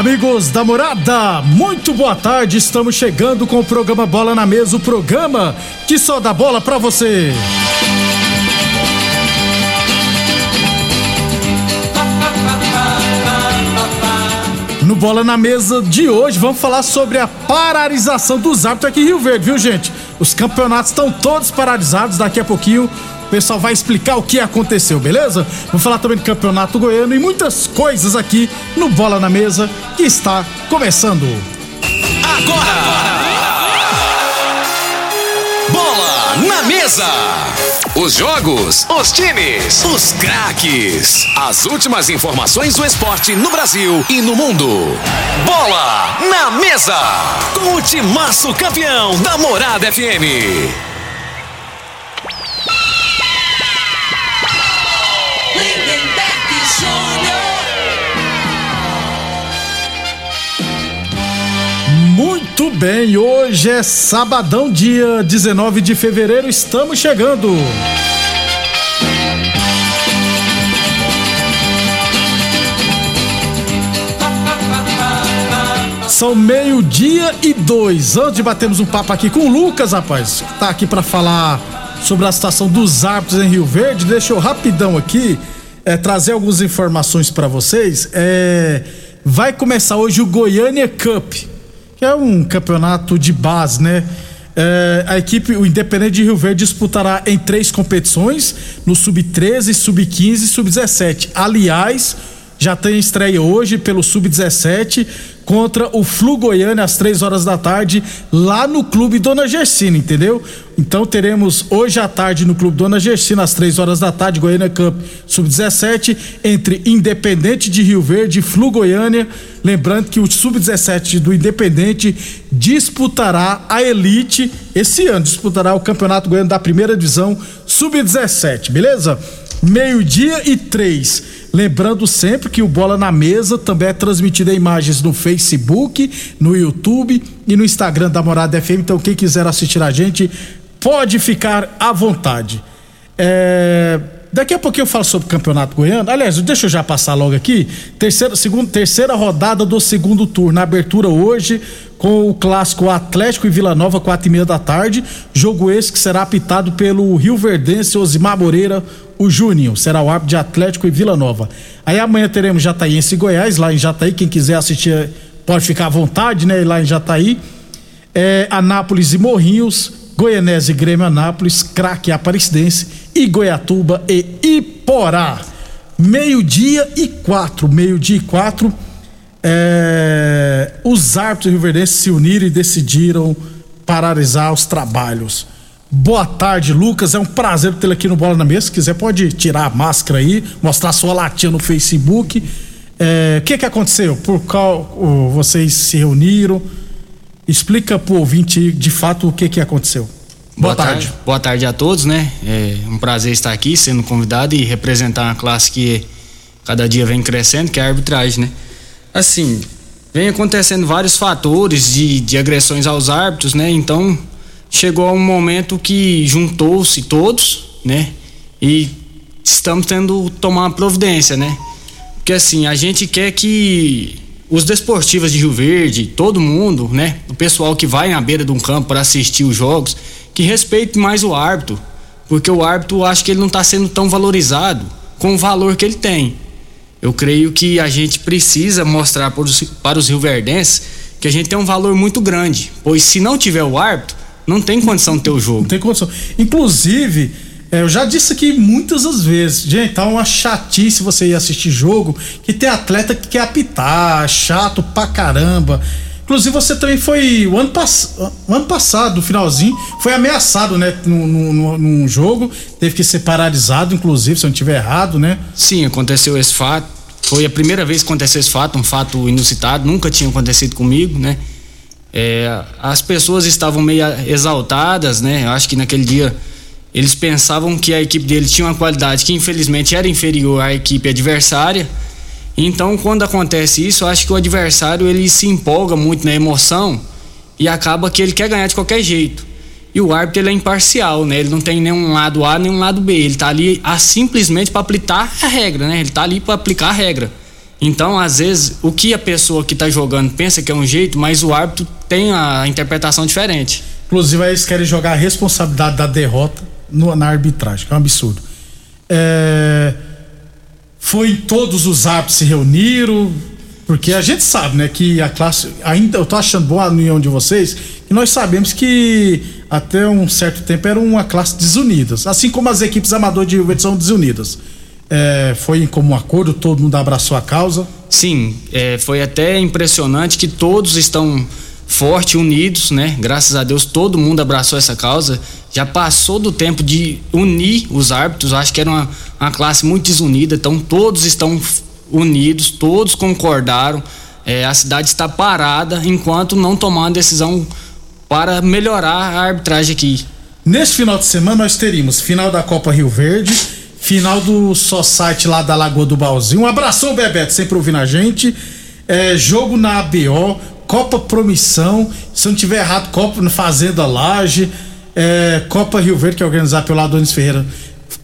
Amigos da morada, muito boa tarde. Estamos chegando com o programa Bola na Mesa o programa que só dá bola pra você. No Bola na Mesa de hoje, vamos falar sobre a paralisação dos árbitros aqui em Rio Verde, viu, gente? Os campeonatos estão todos paralisados. Daqui a pouquinho o pessoal vai explicar o que aconteceu, beleza? Vamos falar também do Campeonato Goiano e muitas coisas aqui no Bola na Mesa que está começando. Agora! Bola na Mesa! Os jogos, os times, os craques. As últimas informações do esporte no Brasil e no mundo. Bola na Mesa! Com o timaço campeão da Morada FM. Muito bem, hoje é sabadão, dia 19 de fevereiro, estamos chegando. São meio-dia e dois. Antes de batermos um papo aqui com o Lucas, rapaz, que tá aqui para falar sobre a situação dos árbitros em Rio Verde, deixa eu rapidão aqui é, trazer algumas informações para vocês. É, vai começar hoje o Goiânia Cup que é um campeonato de base, né? É, a equipe, o Independente de Rio Verde, disputará em três competições: no Sub-13, Sub-15 e Sub-17. Aliás, já tem estreia hoje pelo Sub-17 contra o Flu Goiânia às três horas da tarde, lá no Clube Dona Gersina, entendeu? Então teremos hoje à tarde no Clube Dona Gersina, às três horas da tarde, Goiânia Cup Sub-17, entre Independente de Rio Verde e Flu Goiânia. Lembrando que o Sub-17 do Independente disputará a Elite esse ano, disputará o Campeonato Goiano da Primeira Divisão Sub-17, beleza? Meio-dia e três. Lembrando sempre que o Bola na Mesa também é transmitido em imagens no Facebook, no YouTube e no Instagram da Morada FM. Então, quem quiser assistir a gente, pode ficar à vontade. É... Daqui a pouquinho eu falo sobre o Campeonato Goiano. Aliás, deixa eu já passar logo aqui. Terceira, segunda, terceira rodada do segundo turno. abertura hoje com o clássico Atlético e Vila Nova, quatro e meia da tarde. Jogo esse que será apitado pelo Rio Verdense Osimar Moreira, o Júnior. Será o árbitro de Atlético e Vila Nova. Aí amanhã teremos Jataiense e Goiás, lá em Jataí. Quem quiser assistir pode ficar à vontade, né? Lá em Jataí. É, Anápolis e Morrinhos, Goianese Grêmio Anápolis, Craque Aparecidense e Goiatuba e Iporá. Meio-dia e quatro. Meio-dia e quatro. É, os árbitros rioverdenses se uniram e decidiram paralisar os trabalhos. Boa tarde, Lucas. É um prazer tê-lo aqui no Bola na Mesa. Se quiser, pode tirar a máscara aí, mostrar sua latinha no Facebook. É, o que que aconteceu? Por qual vocês se reuniram? Explica pro ouvinte de fato o que que aconteceu. Boa, Boa tarde. tarde. Boa tarde a todos, né? É um prazer estar aqui sendo convidado e representar uma classe que cada dia vem crescendo, que é a arbitragem, né? Assim, vem acontecendo vários fatores de, de agressões aos árbitros, né? Então, chegou um momento que juntou-se todos, né? E estamos tendo tomar uma providência, né? Porque assim, a gente quer que os desportivos de Rio Verde, todo mundo, né? O pessoal que vai na beira de um campo para assistir os jogos, que respeite mais o árbitro, porque o árbitro acho que ele não está sendo tão valorizado com o valor que ele tem. Eu creio que a gente precisa mostrar para os, para os rioverdenses que a gente tem um valor muito grande, pois se não tiver o árbitro, não tem condição de ter o jogo. Não tem condição. Inclusive, É, eu já disse aqui muitas as vezes, gente, tá uma chatice você ir assistir jogo que tem atleta que quer apitar, chato pra caramba. Inclusive você também foi o ano, pass o ano passado, no finalzinho, foi ameaçado, né, num, jogo, teve que ser paralisado, inclusive, se eu não estiver errado, né? Sim, aconteceu esse fato. Foi a primeira vez que aconteceu esse fato, um fato inusitado, nunca tinha acontecido comigo, né? É, as pessoas estavam meio exaltadas, né? Eu acho que naquele dia eles pensavam que a equipe deles tinha uma qualidade que infelizmente era inferior à equipe adversária. Então, quando acontece isso, eu acho que o adversário ele se empolga muito na emoção e acaba que ele quer ganhar de qualquer jeito. E o árbitro ele é imparcial, né? Ele não tem nenhum lado A nem um lado B. Ele tá ali a, simplesmente para aplicar a regra, né? Ele tá ali para aplicar a regra. Então, às vezes, o que a pessoa que tá jogando pensa que é um jeito, mas o árbitro tem a interpretação diferente. Inclusive, eles querem jogar a responsabilidade da derrota no, na arbitragem, que é um absurdo. É, foi todos os árbitros se reuniram, porque a gente sabe, né, que a classe. Ainda eu tô achando boa a união de vocês, que nós sabemos que até um certo tempo era uma classe desunida. Assim como as equipes amadoras de Rio são desunidas. É, foi em comum acordo, todo mundo abraçou a causa. Sim, é, foi até impressionante que todos estão forte, unidos, né? Graças a Deus todo mundo abraçou essa causa. Já passou do tempo de unir os árbitros, acho que era uma, uma classe muito desunida, então todos estão unidos, todos concordaram. É, a cidade está parada enquanto não tomar uma decisão para melhorar a arbitragem aqui. Neste final de semana nós teríamos final da Copa Rio Verde, final do Society lá da Lagoa do Balzinho. Um abração, Bebeto, sempre ouvindo a gente. É, jogo na ABO, Copa Promissão, se não tiver errado, Copa Fazenda Laje, é, Copa Rio Verde, que é organizada pelo Adonis Ferreira,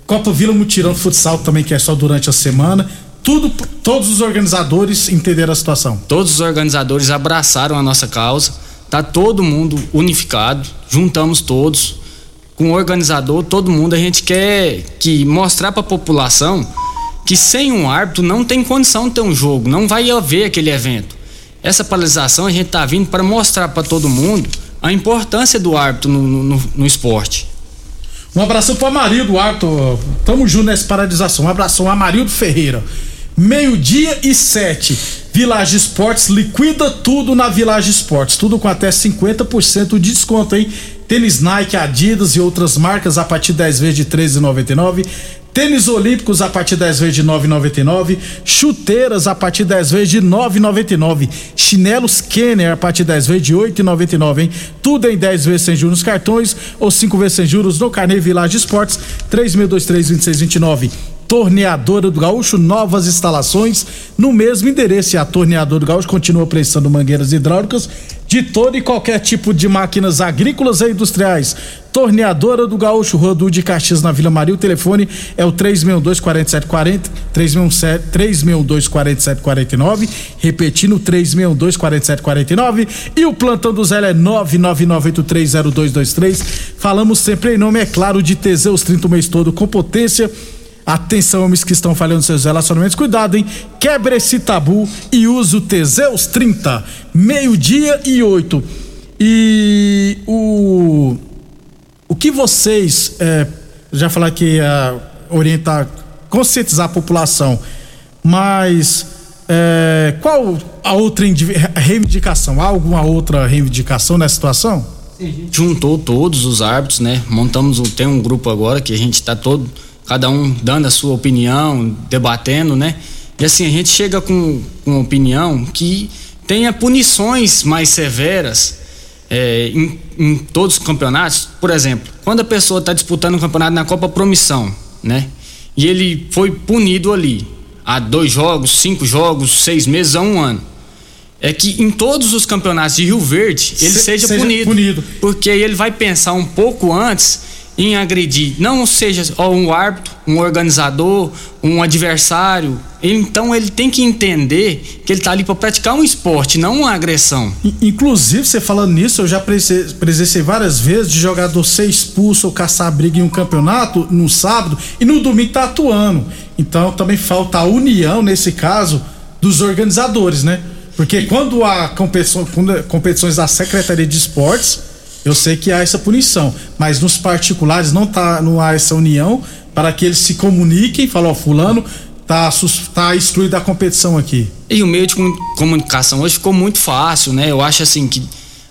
Copa Vila Mutirão Futsal também, que é só durante a semana. Tudo, todos os organizadores entenderam a situação. Todos os organizadores abraçaram a nossa causa. Tá todo mundo unificado, juntamos todos com o organizador, todo mundo a gente quer que mostrar para a população que sem um árbitro não tem condição de ter um jogo, não vai haver aquele evento. Essa paralisação a gente está vindo para mostrar para todo mundo a importância do árbitro no, no, no esporte. Um abraço para Amarildo, árbitro. Tamo junto nessa paralisação. Um abração, Amarildo Ferreira. Meio-dia e sete. Village Esportes liquida tudo na Village Esportes. Tudo com até 50% de desconto, hein? Tênis Nike, Adidas e outras marcas a partir de 10 vezes de R$ 13,99. Tênis Olímpicos a partir 10 vezes de 9,99. Chuteiras a partir 10 vezes de 9,99. Chinelos Kenner a partir 10 vezes de 8,99, hein? Tudo em 10 vezes sem juros cartões ou 5 vezes sem juros no Carnê Village Esportes 36232629. Torneadora do Gaúcho, novas instalações no mesmo endereço. E a Torneadora do Gaúcho continua prestando mangueiras hidráulicas de todo e qualquer tipo de máquinas agrícolas e industriais. Torneadora do Gaúcho, Rodu de Caxias na Vila Maria. O telefone é o 362-4740, 362-4749, repetindo 362-4749. E o plantão do Zé é 999830223. Falamos sempre em nome, é claro, de Teseus 30 o mês todo com potência Atenção, homens que estão falhando seus relacionamentos, cuidado, hein? Quebre esse tabu e use o Teseus 30, meio-dia e oito. E o. O que vocês. É, já falar que é, orientar, conscientizar a população, mas. É, qual a outra reivindicação? Há alguma outra reivindicação nessa situação? Juntou todos os árbitros, né? Montamos, tem um grupo agora que a gente está todo cada um dando a sua opinião, debatendo, né? E assim, a gente chega com, com uma opinião que tenha punições mais severas é, em, em, todos os campeonatos. Por exemplo, quando a pessoa está disputando um campeonato na Copa Promissão, né? E ele foi punido ali há dois jogos, cinco jogos, seis meses, a um ano. É que em todos os campeonatos de Rio Verde ele Se, seja, seja punido, punido. Porque ele vai pensar um pouco antes em agredir, não seja um árbitro, um organizador, um adversário. Então ele tem que entender que ele está ali para praticar um esporte, não uma agressão. Inclusive, você falando nisso, eu já presenciei várias vezes de jogador ser expulso ou caçar briga em um campeonato no sábado e no domingo tá atuando. Então também falta a união nesse caso dos organizadores, né? Porque quando há competições da Secretaria de Esportes Eu sei que há essa punição, mas nos particulares não, tá, não há essa união para que eles se comuniquem, falam, ó, fulano tá, tá excluído da competição aqui. E o meio de comunicação hoje ficou muito fácil, né? Eu acho assim que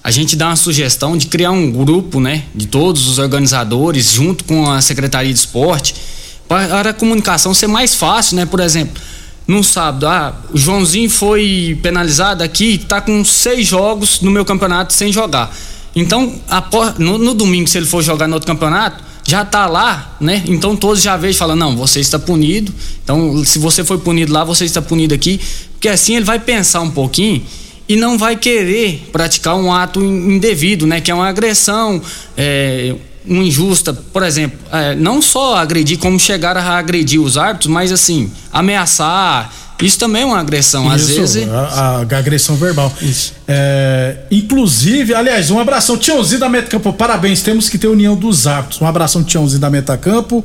a gente dá uma sugestão de criar um grupo, né, de todos os organizadores, junto com a Secretaria de Esporte, para a comunicação ser mais fácil, né? Por exemplo, num sábado, ah, o Joãozinho foi penalizado aqui, tá com seis jogos no meu campeonato sem jogar. Então, no, no domingo, se ele for jogar no outro campeonato, já tá lá, né? Então todos já veem e falam, não, você está punido. Então, se você foi punido lá, você está punido aqui. Porque assim ele vai pensar um pouquinho e não vai querer praticar um ato indevido, né? Que é uma agressão, é, uma injusta, por exemplo, é, não só agredir, como chegar a agredir os árbitros, mas assim, ameaçar. Isso também é uma agressão, Isso, às vezes. A, a agressão verbal. Isso. É, inclusive, aliás, um abração, Tiãozinho da Metacampo, parabéns, temos que ter união dos árbitros. Um abração, Tiãozinho da Metacampo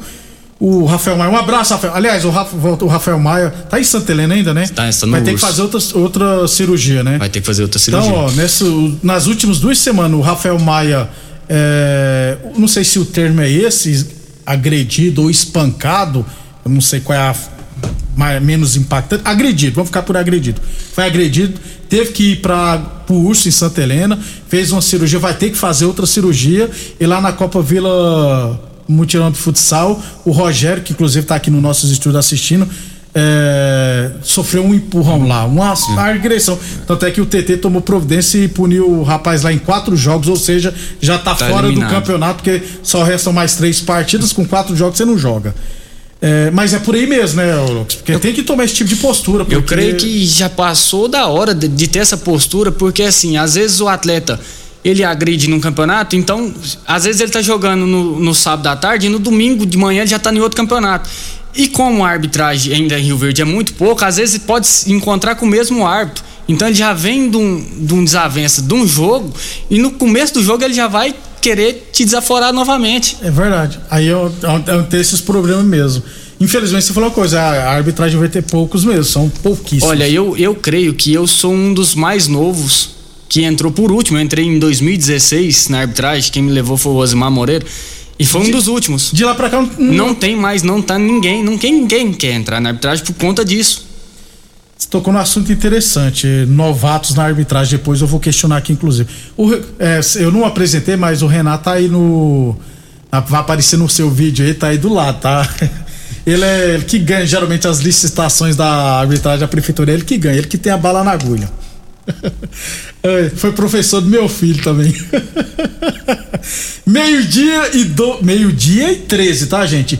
o Rafael Maia. Um abraço, Rafael. Aliás, o, Rafa, o Rafael Maia tá em Santa Helena ainda, né? Tá, está no Vai ter que fazer outra, outra cirurgia, né? Vai ter que fazer outra cirurgia. Então, ó, nas últimas duas semanas, o Rafael Maia, é, não sei se o termo é esse, agredido ou espancado, eu não sei qual é a mais, menos impactante. Agredido, vamos ficar por agredido. Foi agredido, teve que ir para o Urso em Santa Helena, fez uma cirurgia, vai ter que fazer outra cirurgia e lá na Copa Vila mutirão de futsal. O Rogério, que inclusive está aqui no nossos estúdios assistindo, é, sofreu um empurrão lá, uma agressão. Tanto é que o TT tomou providência e puniu o rapaz lá em quatro jogos, ou seja, já está tá fora eliminado. do campeonato, porque só restam mais três partidas, com quatro jogos você não joga. É, mas é por aí mesmo, né, Lucas? Porque eu, tem que tomar esse tipo de postura. Porque... Eu creio que já passou da hora de, de ter essa postura, porque assim, às vezes o atleta ele agride num campeonato, então, às vezes ele tá jogando no, no sábado à tarde e no domingo de manhã ele já tá em outro campeonato. E como a arbitragem ainda em Rio Verde é muito pouco, às vezes pode se encontrar com o mesmo árbitro. Então ele já vem de um, de um desavença de um jogo e no começo do jogo ele já vai querer te desaforar novamente. É verdade. Aí eu, eu, eu tenho esses problemas mesmo. Infelizmente você falou uma coisa, a arbitragem vai ter poucos mesmo, são pouquíssimos. Olha, eu, eu creio que eu sou um dos mais novos que entrou por último. Eu entrei em 2016 na arbitragem, quem me levou foi o Osmar Moreira. E foi um de, dos últimos. De lá pra cá não, não tem mais, não tá ninguém, não tem ninguém quer entrar na arbitragem por conta disso. Você tocou num assunto interessante, novatos na arbitragem, depois eu vou questionar aqui, inclusive. O, é, eu não apresentei, mas o Renato tá aí no. Vai aparecer no seu vídeo aí, tá aí do lado, tá? Ele é ele que ganha geralmente as licitações da arbitragem da prefeitura, ele que ganha, ele que tem a bala na agulha. É, foi professor do meu filho também. Meio-dia e do... meio-dia e 13, tá, gente?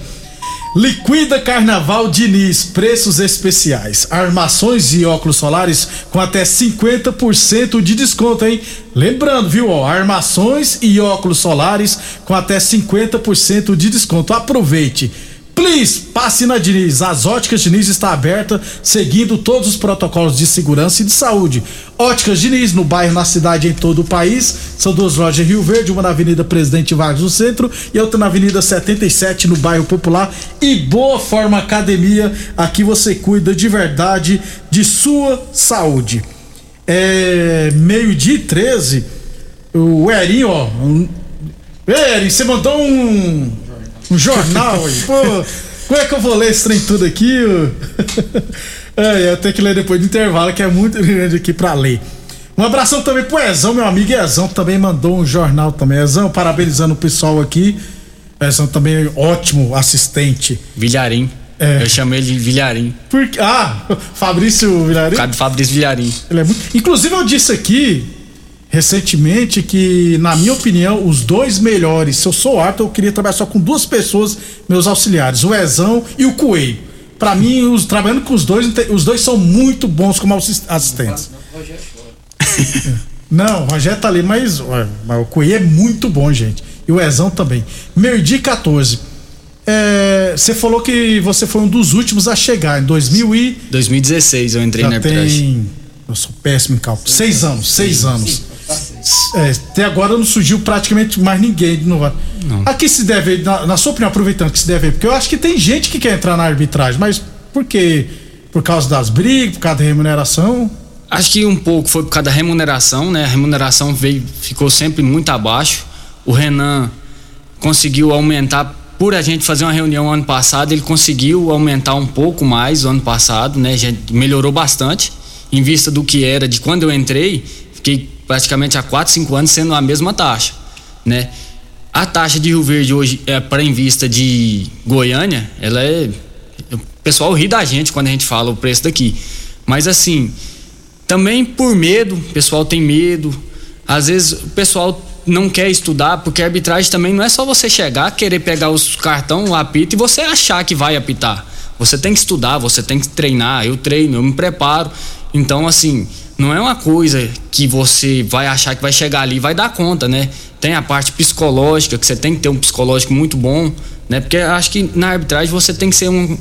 Liquida Carnaval Diniz, preços especiais. Armações e óculos solares com até 50% de desconto, hein? Lembrando, viu, ó, armações e óculos solares com até 50% de desconto. Aproveite. Please, passe na Diniz. As óticas Diniz está aberta, seguindo todos os protocolos de segurança e de saúde. Óticas Diniz, no bairro, na cidade, em todo o país. São duas lojas em Rio Verde, uma na Avenida Presidente Vargas no centro e outra na Avenida 77, no bairro Popular. E Boa Forma Academia, aqui você cuida de verdade de sua saúde. É meio-dia e 13. O Erinho, ó. Um... Você mandou um um jornal aí. Pô, como é que eu vou ler esse trem tudo aqui? é, eu tenho que ler depois do intervalo, que é muito grande aqui pra ler. Um abração também pro Ezão, meu amigo Ezão, também mandou um jornal também. Ezão, parabenizando o pessoal aqui. Ezão também ótimo assistente. Vilharim. É. Eu chamei ele de Vilharim. Por... Ah, Fabrício Vilharim? Por causa do Fabrício Vilharim. Ele é muito... Inclusive eu disse aqui recentemente que, na minha opinião, os dois melhores, se eu sou árbitro, eu queria trabalhar só com duas pessoas, meus auxiliares, o Ezão e o Coelho. Para mim, os, trabalhando com os dois, os dois são muito bons como assistentes. Não, o Rogério tá ali, mas, mas o Coelho é muito bom, gente. E o Ezão também. Meio-dia 14. É, você falou que você foi um dos últimos a chegar em 2000 e... 2016 eu entrei Já na. Tem... Eu sou péssimo em cálculo. Seis anos, seis anos. É, até agora não surgiu praticamente mais ninguém no não. A que se deve, na, na, sua opinião, aproveitando que se deve, porque eu acho que tem gente que quer entrar na arbitragem, mas por quê? Por causa das brigas, por causa da remuneração? Acho que um pouco foi por causa da remuneração, né? A remuneração veio, ficou sempre muito abaixo. O Renan conseguiu aumentar por a gente fazer uma reunião ano passado, ele conseguiu aumentar um pouco mais o ano passado, né? Já melhorou bastante em vista do que era de quando eu entrei, fiquei praticamente há 4, 5 anos sendo a mesma taxa, né? A taxa de Rio Verde hoje é para em vista de Goiânia, ela é o pessoal ri da gente quando a gente fala o preço daqui. Mas assim, também por medo, o pessoal tem medo. Às vezes o pessoal não quer estudar, porque arbitragem também não é só você chegar, querer pegar os cartão, o apito e você achar que vai apitar. Você tem que estudar, você tem que treinar. Eu treino, eu me preparo. Então, assim, não é uma coisa que você vai achar que vai chegar ali e vai dar conta, né? Tem a parte psicológica, que você tem que ter um psicológico muito bom, né? Porque acho que na arbitragem você tem que ser um,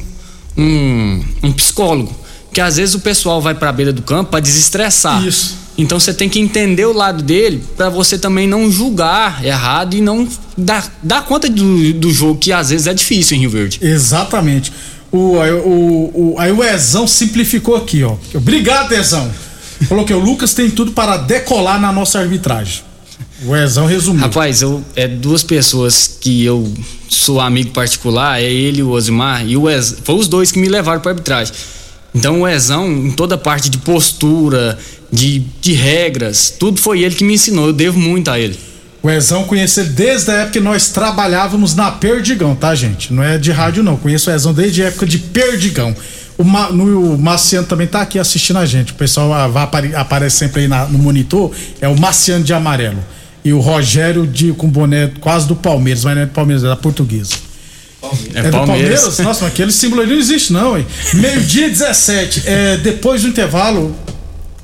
um, um psicólogo. Que às vezes o pessoal vai para a beira do campo para desestressar. Isso. Então você tem que entender o lado dele para você também não julgar errado e não dar, dar conta do, do jogo, que às vezes é difícil em Rio Verde. Exatamente. O, o, o, aí o Ezão simplificou aqui, ó. Obrigado, Ezão. Falou que o Lucas tem tudo para decolar na nossa arbitragem. O Ezão resumiu. Rapaz, eu, é duas pessoas que eu sou amigo particular, é ele o Osimar, e o Ez, foi os dois que me levaram para arbitragem. Então o Ezão, em toda a parte de postura, de, de regras, tudo foi ele que me ensinou, eu devo muito a ele. O Ezão conheci ele desde a época que nós trabalhávamos na Perdigão, tá, gente? Não é de rádio, não. Conheço o Ezão desde a época de Perdigão. O, Ma, no, o Marciano também tá aqui assistindo a gente. O pessoal ah, vai apare, aparece sempre aí na, no monitor. É o Marciano de amarelo. E o Rogério de, com boné quase do Palmeiras, mas não é do Palmeiras, é da portuguesa. É, É do Palmeiras. Palmeiras? Nossa, mas aquele símbolo ali não existe, não, hein? Meio-dia 17. É, depois do intervalo,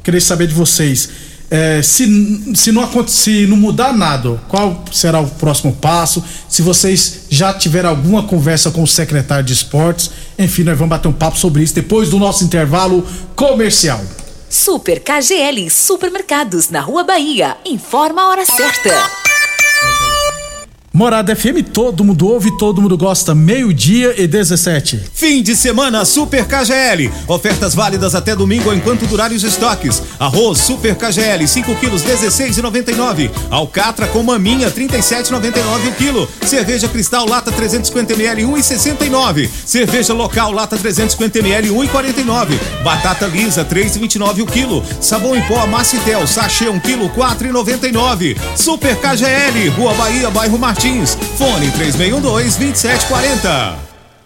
queria saber de vocês. É, se, se, não, se não mudar nada, qual será o próximo passo? Se vocês já tiveram alguma conversa com o secretário de esportes, enfim, nós vamos bater um papo sobre isso depois do nosso intervalo comercial. Super KGL Supermercados na Rua Bahia. Informa a hora certa. Morada FM, todo mundo ouve, todo mundo gosta, meio-dia e 17. Fim de semana Super KGL. Ofertas válidas até domingo enquanto durarem os estoques. Arroz Super KGL 5 quilos 16,99. Alcatra com maminha 37,99 o quilo. Cerveja Cristal lata 350 ml 1,69. Cerveja local lata 350 ml 1,49. Batata lisa 3,29 o quilo. Sabão em pó Macitel sachê 1 quilo 4,99. Super KGL Rua Bahia bairro Martins. Fone 3612-2740.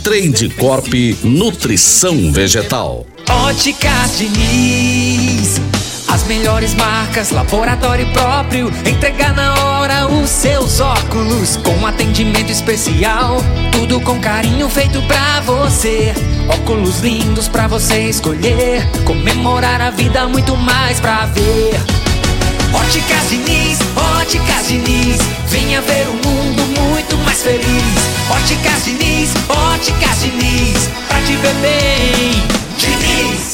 Trade Corp Nutrição Vegetal. Óticas Diniz, As melhores marcas, laboratório próprio. Entregar na hora os seus óculos. Com atendimento especial. Tudo com carinho feito pra você. Óculos lindos pra você escolher. Comemorar a vida, muito mais pra ver. Óticas Diniz, Óticas Diniz. Venha ver um mundo muito mais feliz. Óticas Diniz, Óticas Diniz. Pra te ver bem, Diniz.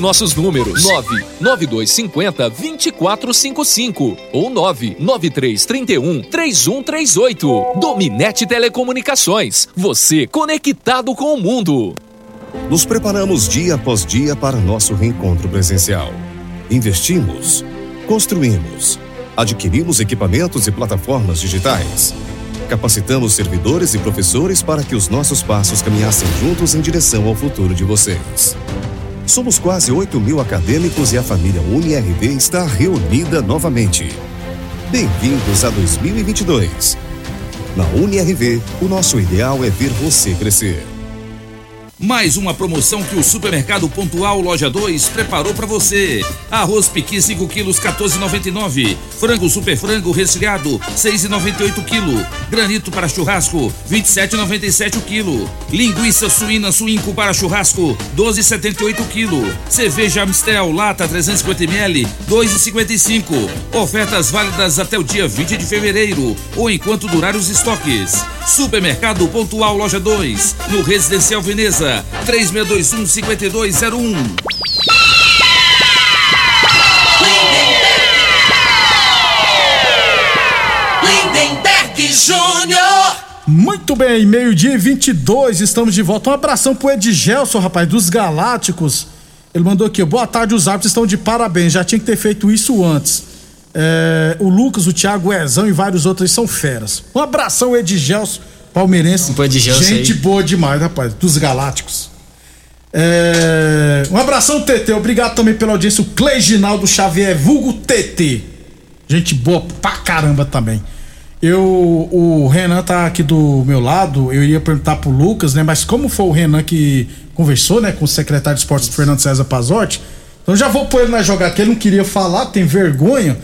nossos números: 99250 2455 ou 99331 3138. Dominete Telecomunicações. Você conectado com o mundo. Nos preparamos dia após dia para nosso reencontro presencial. Investimos, construímos, adquirimos equipamentos e plataformas digitais. Capacitamos servidores e professores para que os nossos passos caminhassem juntos em direção ao futuro de vocês. Somos quase 8 mil acadêmicos e a família UniRV está reunida novamente. Bem-vindos a 2022. Na UniRV, o nosso ideal é ver você crescer. Mais uma promoção que o Supermercado Pontual Loja 2 preparou para você. Arroz piqui 5 quilos 14,99. Frango super frango resfriado 6,98 quilo. Granito para churrasco 27,97 o quilo. Linguiça suína suínco para churrasco 12,78 quilo. Cerveja Amstel lata 350 ml 2,55. Ofertas válidas até o dia 20 de fevereiro ou enquanto durar os estoques. Supermercado Pontual Loja 2 no Residencial Veneza 3621 5201. Lindenberg Júnior. Muito bem, meio-dia e 22, estamos de volta. Um abração pro Edgelson, rapaz, dos Galácticos. Ele mandou aqui, boa tarde, os árbitros estão de parabéns, já tinha que ter feito isso antes. É, o Lucas, o Thiago, o Ezão e vários outros são feras. Um abração, Edgelson, palmeirense. Um Edgelson Gente aí. boa demais, rapaz, dos Galácticos. É, um abração, TT. Obrigado também pela audiência. O Cleiginaldo Xavier, vulgo TT. Gente boa pra caramba também. Eu, o Renan tá aqui do meu lado. Eu iria perguntar pro Lucas, né? Mas como foi o Renan que conversou, né, com o secretário de esportes Fernando César Pazotti, então já vou pôr ele na jogada, que ele não queria falar, tem vergonha.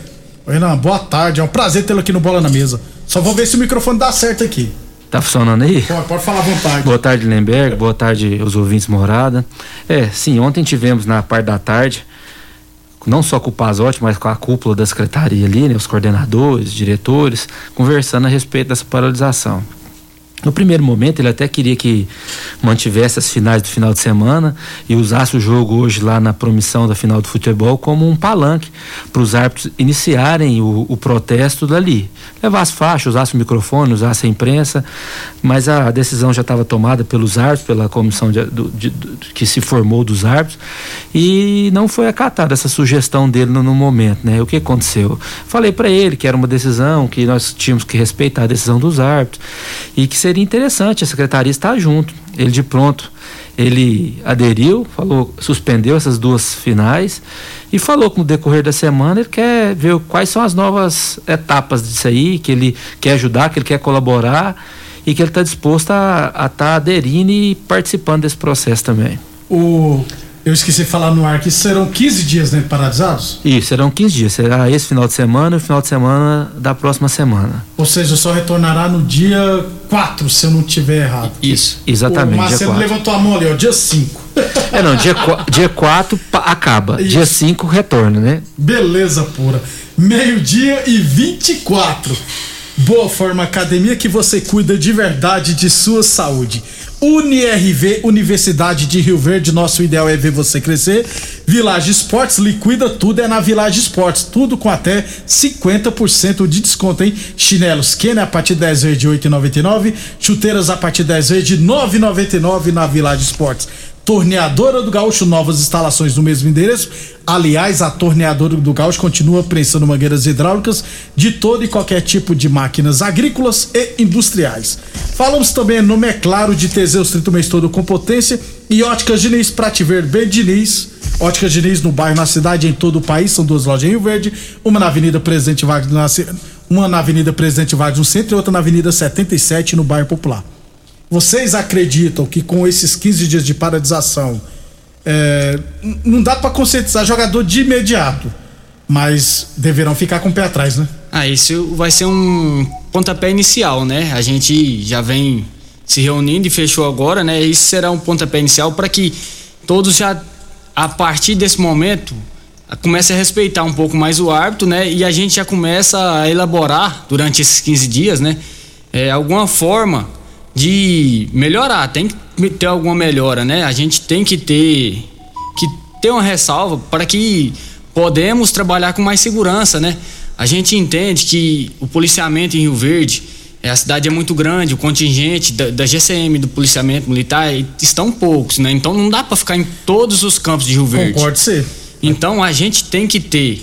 Renan, boa tarde. É um prazer tê-lo aqui no Bola na Mesa. Só vou ver se o microfone dá certo aqui. Tá funcionando aí? Pode, pode falar à vontade. Boa tarde, Lemberg. Boa tarde, os ouvintes morada. É, sim, ontem tivemos na parte da tarde, não só com o Pazotti, mas com a cúpula da secretaria ali, né, os coordenadores, diretores, conversando a respeito dessa paralisação. No primeiro momento, ele até queria que mantivesse as finais do final de semana e usasse o jogo hoje lá na promissão da final do futebol como um palanque para os árbitros iniciarem o, o protesto dali. Levasse faixa, usasse o microfone, usasse a imprensa, mas a decisão já estava tomada pelos árbitros, pela comissão de- do- de- do- que se formou dos árbitros e não foi acatada essa sugestão dele no, no momento, né? O que aconteceu? Falei para ele que era uma decisão, que nós tínhamos que respeitar a decisão dos árbitros e que seria interessante a secretaria estar junto. Ele de pronto, ele aderiu, falou, suspendeu essas duas finais e falou que no decorrer da semana ele quer ver quais são as novas etapas disso aí, que ele quer ajudar, que ele quer colaborar e que ele está disposto a estar aderindo e participando desse processo também. O, eu esqueci de falar no ar que serão 15 dias, né, paralisados? Isso, serão 15 dias. Será esse final de semana e o final de semana da próxima semana. Ou seja, só retornará no dia 4, se eu não tiver errado. Isso. Exatamente, O Marcelo 4. levantou a mão ali, ó, dia 5. É, não, dia 4 dia quatro pa- acaba. Dia 5 retorna, né? Beleza pura. Meio-dia e 24. Boa Forma Academia que você cuida de verdade de sua saúde. UniRV, Universidade de Rio Verde, nosso ideal é ver você crescer. Village Esportes, liquida tudo, é na Village Esportes. Tudo com até 50% de desconto, hein? Chinelos Kenner a partir de 10 vezes de 8,99. Chuteiras a partir de 10 vezes de 9,99 na Village Esportes. Torneadora do Gaúcho, novas instalações no mesmo endereço. Aliás, a Torneadora do Gaúcho continua prensando mangueiras hidráulicas de todo e qualquer tipo de máquinas agrícolas e industriais. Falamos também, nome é claro, de Teseus 30 o mês todo com potência e Óticas Diniz, pra te ver bem Diniz. Óticas Diniz no bairro, na cidade, em todo o país. São duas lojas em Rio Verde, uma na Avenida Presidente Vargas, uma na Avenida Presidente Vargas no centro e outra na Avenida 77 no bairro Popular. Vocês acreditam que com esses 15 dias de paralisação é, não dá pra conscientizar jogador de imediato, mas deverão ficar com o pé atrás, né? Ah, isso vai ser um pontapé inicial, né? A gente já vem se reunindo e fechou agora, né? Isso será um pontapé inicial para que todos já, a partir desse momento, comecem a respeitar um pouco mais o árbitro, né? E a gente já começa a elaborar durante esses 15 dias, né? É, alguma forma de melhorar, tem que ter alguma melhora, né? A gente tem que ter que ter uma ressalva para que podemos trabalhar com mais segurança, né? A gente entende que o policiamento em Rio Verde, é, a cidade é muito grande, o contingente da, da GCM, do policiamento militar, estão poucos, né? Então não dá para ficar em todos os campos de Rio Verde. Pode ser. Então a gente tem que ter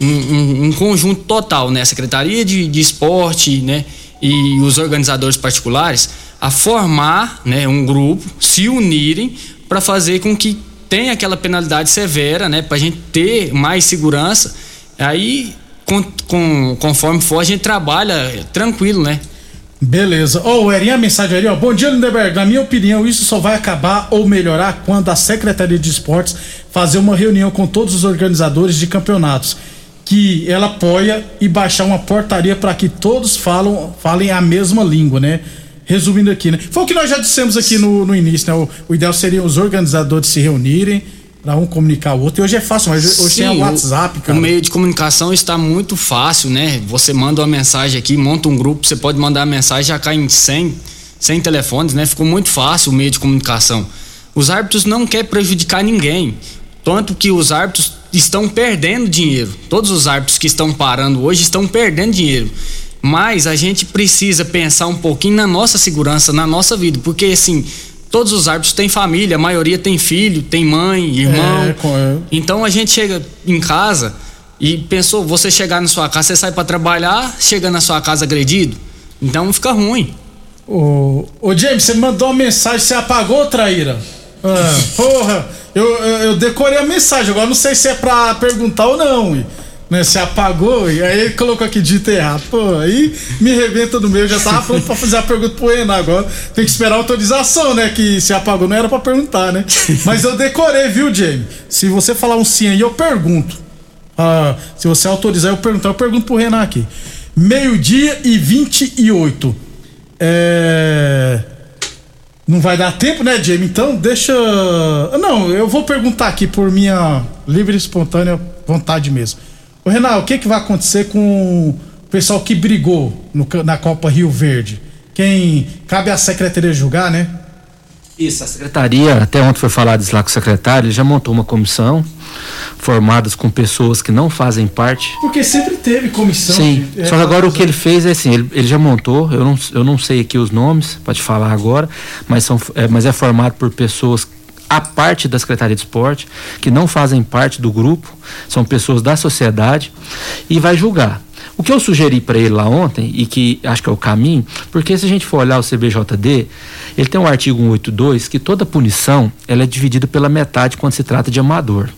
um, um- um conjunto total, né? A Secretaria de, de Esporte, né? E os organizadores particulares a formar, né? Um grupo, se unirem para fazer com que tenha aquela penalidade severa, né? Para a gente ter mais segurança. Aí, com, com- conforme for, a gente trabalha tranquilo, né? Beleza. Ó, o Erinha, a mensagem ali, ó. Bom dia, Lindenberg. Na minha opinião, isso só vai acabar ou melhorar quando a Secretaria de Esportes fazer uma reunião com todos os organizadores de campeonatos. Que ela apoia e baixar uma portaria para que todos falam, falem a mesma língua, né? Resumindo aqui, né? Foi o que nós já dissemos aqui no, no início, né? O, o ideal seria os organizadores se reunirem para um comunicar o outro. E hoje é fácil, mas hoje tem Sim, o WhatsApp, cara. O meio de comunicação está muito fácil, né? Você manda uma mensagem aqui, monta um grupo, você pode mandar a mensagem, já cai em 100, 100 telefones, né? Ficou muito fácil o meio de comunicação. Os árbitros não querem prejudicar ninguém. Tanto que os árbitros estão perdendo dinheiro. Todos os árbitros que estão parando hoje estão perdendo dinheiro. Mas a gente precisa pensar um pouquinho na nossa segurança, na nossa vida, porque assim, todos os árbitros têm família, a maioria tem filho, tem mãe, irmão. É, com- é. Então a gente chega em casa e pensou, você chegar na sua casa, você sai pra trabalhar, chega na sua casa agredido, então fica ruim. Ô, ô James, você mandou uma mensagem, você apagou, traíra? Ah, porra, eu, eu, eu decorei a mensagem, agora não sei se é pra perguntar ou não. Né, você apagou, e aí ele colocou aqui dito errado. Pô, aí me rebenta no meio, já tava pronto pra fazer a pergunta pro Renan agora. Tem que esperar a autorização, né? Que se apagou não era pra perguntar, né? Mas eu decorei, viu, James? Se você falar um sim aí, eu pergunto. Ah, se você autorizar eu perguntar, eu pergunto pro Renan aqui. Meio-dia e 28. É. Não vai dar tempo, né, Jamie? Então deixa. Não, eu vou perguntar aqui por minha livre e espontânea vontade mesmo. Ô, Renan, o que, que vai acontecer com o pessoal que brigou no na Copa Rio Verde? Quem. Cabe à secretaria julgar, né? Isso, a secretaria, até ontem foi falado isso lá com o secretário, ele já montou uma comissão formadas com pessoas que não fazem parte. Porque sempre teve comissão. Sim, de- é, só que agora o que ele fez é assim, ele, ele já montou, eu não, eu não sei aqui os nomes, pode falar agora, mas, são, é, mas é formado por pessoas a parte da Secretaria de Esporte, que não fazem parte do grupo, são pessoas da sociedade, e vai julgar. O que eu sugeri para ele lá ontem, e que acho que é o caminho, porque se a gente for olhar o CBJD, ele tem um artigo 182 que toda punição ela é dividida pela metade quando se trata de amador.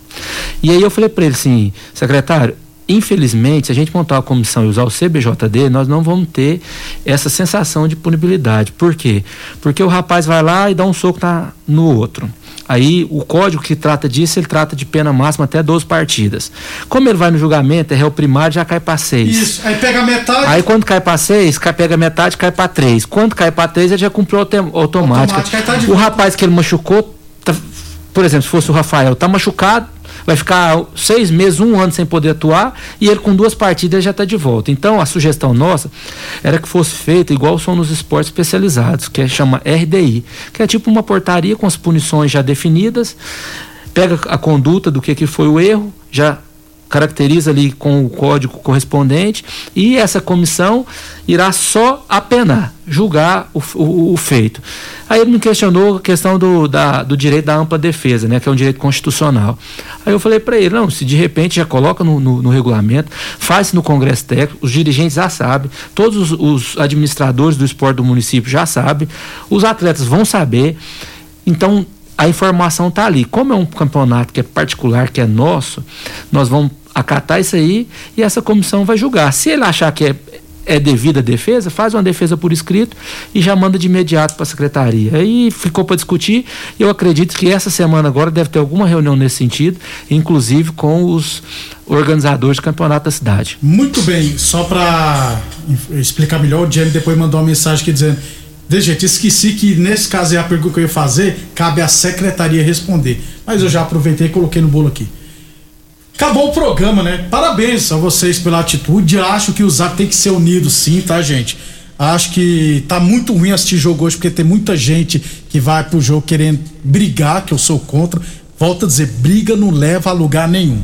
E aí eu falei para ele assim, secretário, infelizmente, se a gente montar uma comissão e usar o CBJD, nós não vamos ter essa sensação de punibilidade. Por quê? Porque o rapaz vai lá e dá um soco na, no outro. Aí o código que trata disso, ele trata de pena máxima até 12 partidas. Como ele vai no julgamento, é réu primário, já cai para 6. Isso, aí pega metade. Aí quando cai para 6, cai, pega metade, cai para 3. Quando cai para 3, ele já cumpriu autom- automática. Automática, tá o rapaz que ele machucou, tá- por exemplo, se fosse o Rafael, tá machucado, vai ficar seis meses, um ano sem poder atuar, e ele com duas partidas já está de volta. Então a sugestão nossa era que fosse feita igual são nos esportes especializados, que é, chama RDI, que é tipo uma portaria com as punições já definidas, pega a conduta do que, que foi o erro, já caracteriza ali com o código correspondente e essa comissão irá só apenar, julgar o, o, o feito. Aí ele me questionou a questão do, da, do direito da ampla defesa, né, que é um direito constitucional. Aí eu falei para ele, não, se de repente já coloca no, no, no regulamento, faz no Congresso Técnico, os dirigentes já sabem, todos os, os administradores do esporte do município já sabem, os atletas vão saber. Então, a informação está ali. Como é um campeonato que é particular, que é nosso, nós vamos acatar isso aí e essa comissão vai julgar. Se ele achar que é, é devida a defesa, faz uma defesa por escrito e já manda de imediato para a secretaria. Aí ficou para discutir. Eu acredito que essa semana agora deve ter alguma reunião nesse sentido, inclusive com os organizadores do campeonato da cidade. Muito bem, só para explicar melhor, o Jenny depois mandou uma mensagem aqui dizendo de gente, esqueci que nesse caso é a pergunta que eu ia fazer, cabe à secretaria responder. Mas eu já aproveitei e coloquei no bolo aqui. Acabou o programa, né? Parabéns a vocês pela atitude. Acho que o Zap tem que ser unido sim, tá, gente? Acho que tá muito ruim assistir jogo hoje, porque tem muita gente que vai pro jogo querendo brigar, que eu sou contra. Volto a dizer, briga não leva a lugar nenhum.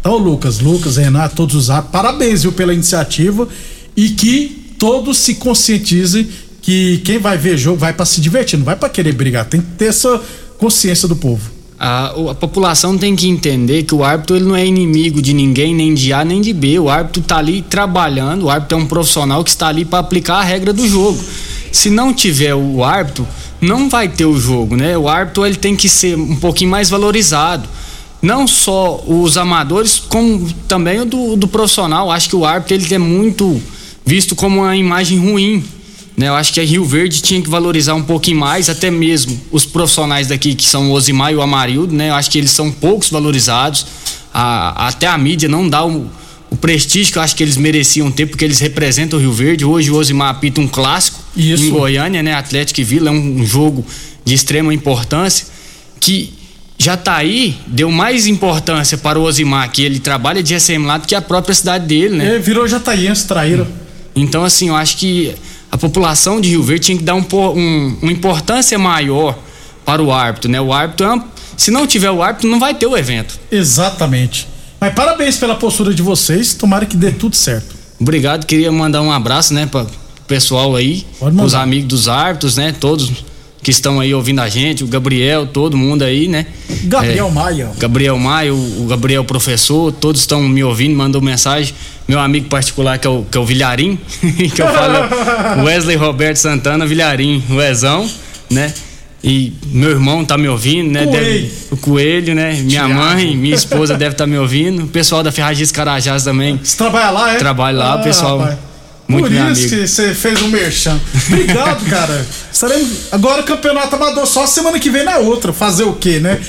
Então, Lucas, Lucas, Renato, todos os Zap, parabéns, viu, pela iniciativa e que todos se conscientizem que quem vai ver jogo vai para se divertir, não vai para querer brigar. Tem que ter essa consciência do povo. A, a, população tem que entender que o árbitro ele não é inimigo de ninguém, nem de A nem de B. O árbitro está ali trabalhando, o árbitro é um profissional que está ali para aplicar a regra do jogo. Se não tiver o árbitro, não vai ter o jogo, né? O árbitro ele tem que ser um pouquinho mais valorizado. Não só os amadores, como também o do, do profissional. Acho que o árbitro ele é muito visto como uma imagem ruim né, eu acho que a Rio Verde tinha que valorizar um pouquinho mais, até mesmo os profissionais daqui, que são o Osimar e o Amarildo, né? Eu acho que eles são poucos valorizados. A, até a mídia não dá o, o, prestígio que eu acho que eles mereciam ter, porque eles representam o Rio Verde. Hoje o Osimar apita um clássico Isso. em Goiânia, né? Atlético e Vila, é um, um jogo de extrema importância que já tá aí, deu mais importância para o Osimar, que ele trabalha de SM lá, do que a própria cidade dele, né? É, virou jataiense, traíram. Então, assim, eu acho que a população de Rio Verde tinha que dar um, um, uma importância maior para o árbitro, né? O árbitro, é se não tiver o árbitro, não vai ter o evento. Exatamente. Mas parabéns pela postura de vocês, tomara que dê tudo certo. Obrigado, queria mandar um abraço, né, para o pessoal aí, os amigos dos árbitros, né, todos que estão aí ouvindo a gente, o Gabriel, todo mundo aí, né? Gabriel é, Maia. Gabriel Maia, o, o, Gabriel professor, todos estão me ouvindo, mandou mensagem. Meu amigo particular, que é o, que é o Vilharim, que eu falo, Wesley Roberto Santana, Vilharim, o Ezão, né? E meu irmão tá me ouvindo, né? Coelho. Deve, o Coelho, né? Minha Tiago. mãe, minha esposa deve estar tá me ouvindo. O pessoal da Ferragis Carajás também. Você trabalha lá, é? Trabalha lá, ah, pessoal. Rapaz. Muito Por isso que você fez um merchan. Obrigado, cara. Agora o campeonato amador só semana que vem na outra. Fazer o quê, né?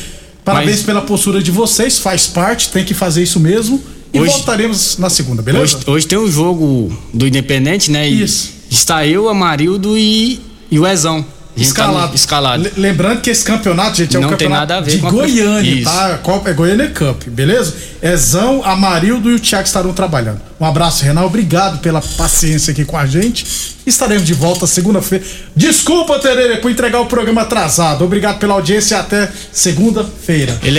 Parabéns Mas... pela postura de vocês, faz parte, tem que fazer isso mesmo. E hoje, voltaremos na segunda, beleza? Hoje, hoje tem um jogo do Independente, né? Isso. Está eu, Amarildo e, e o Ezão. Escalado. Tá escalado. Lembrando que esse campeonato, gente, é não um campeonato tem nada a ver de com Goiânia, a... tá? Copa é Goiânia Cup, beleza? Ezão, Amarildo e o Thiago estarão trabalhando. Um abraço, Renal. Obrigado pela paciência aqui com a gente. Estaremos de volta segunda-feira. Desculpa, Terere, por entregar o programa atrasado. Obrigado pela audiência e até segunda-feira.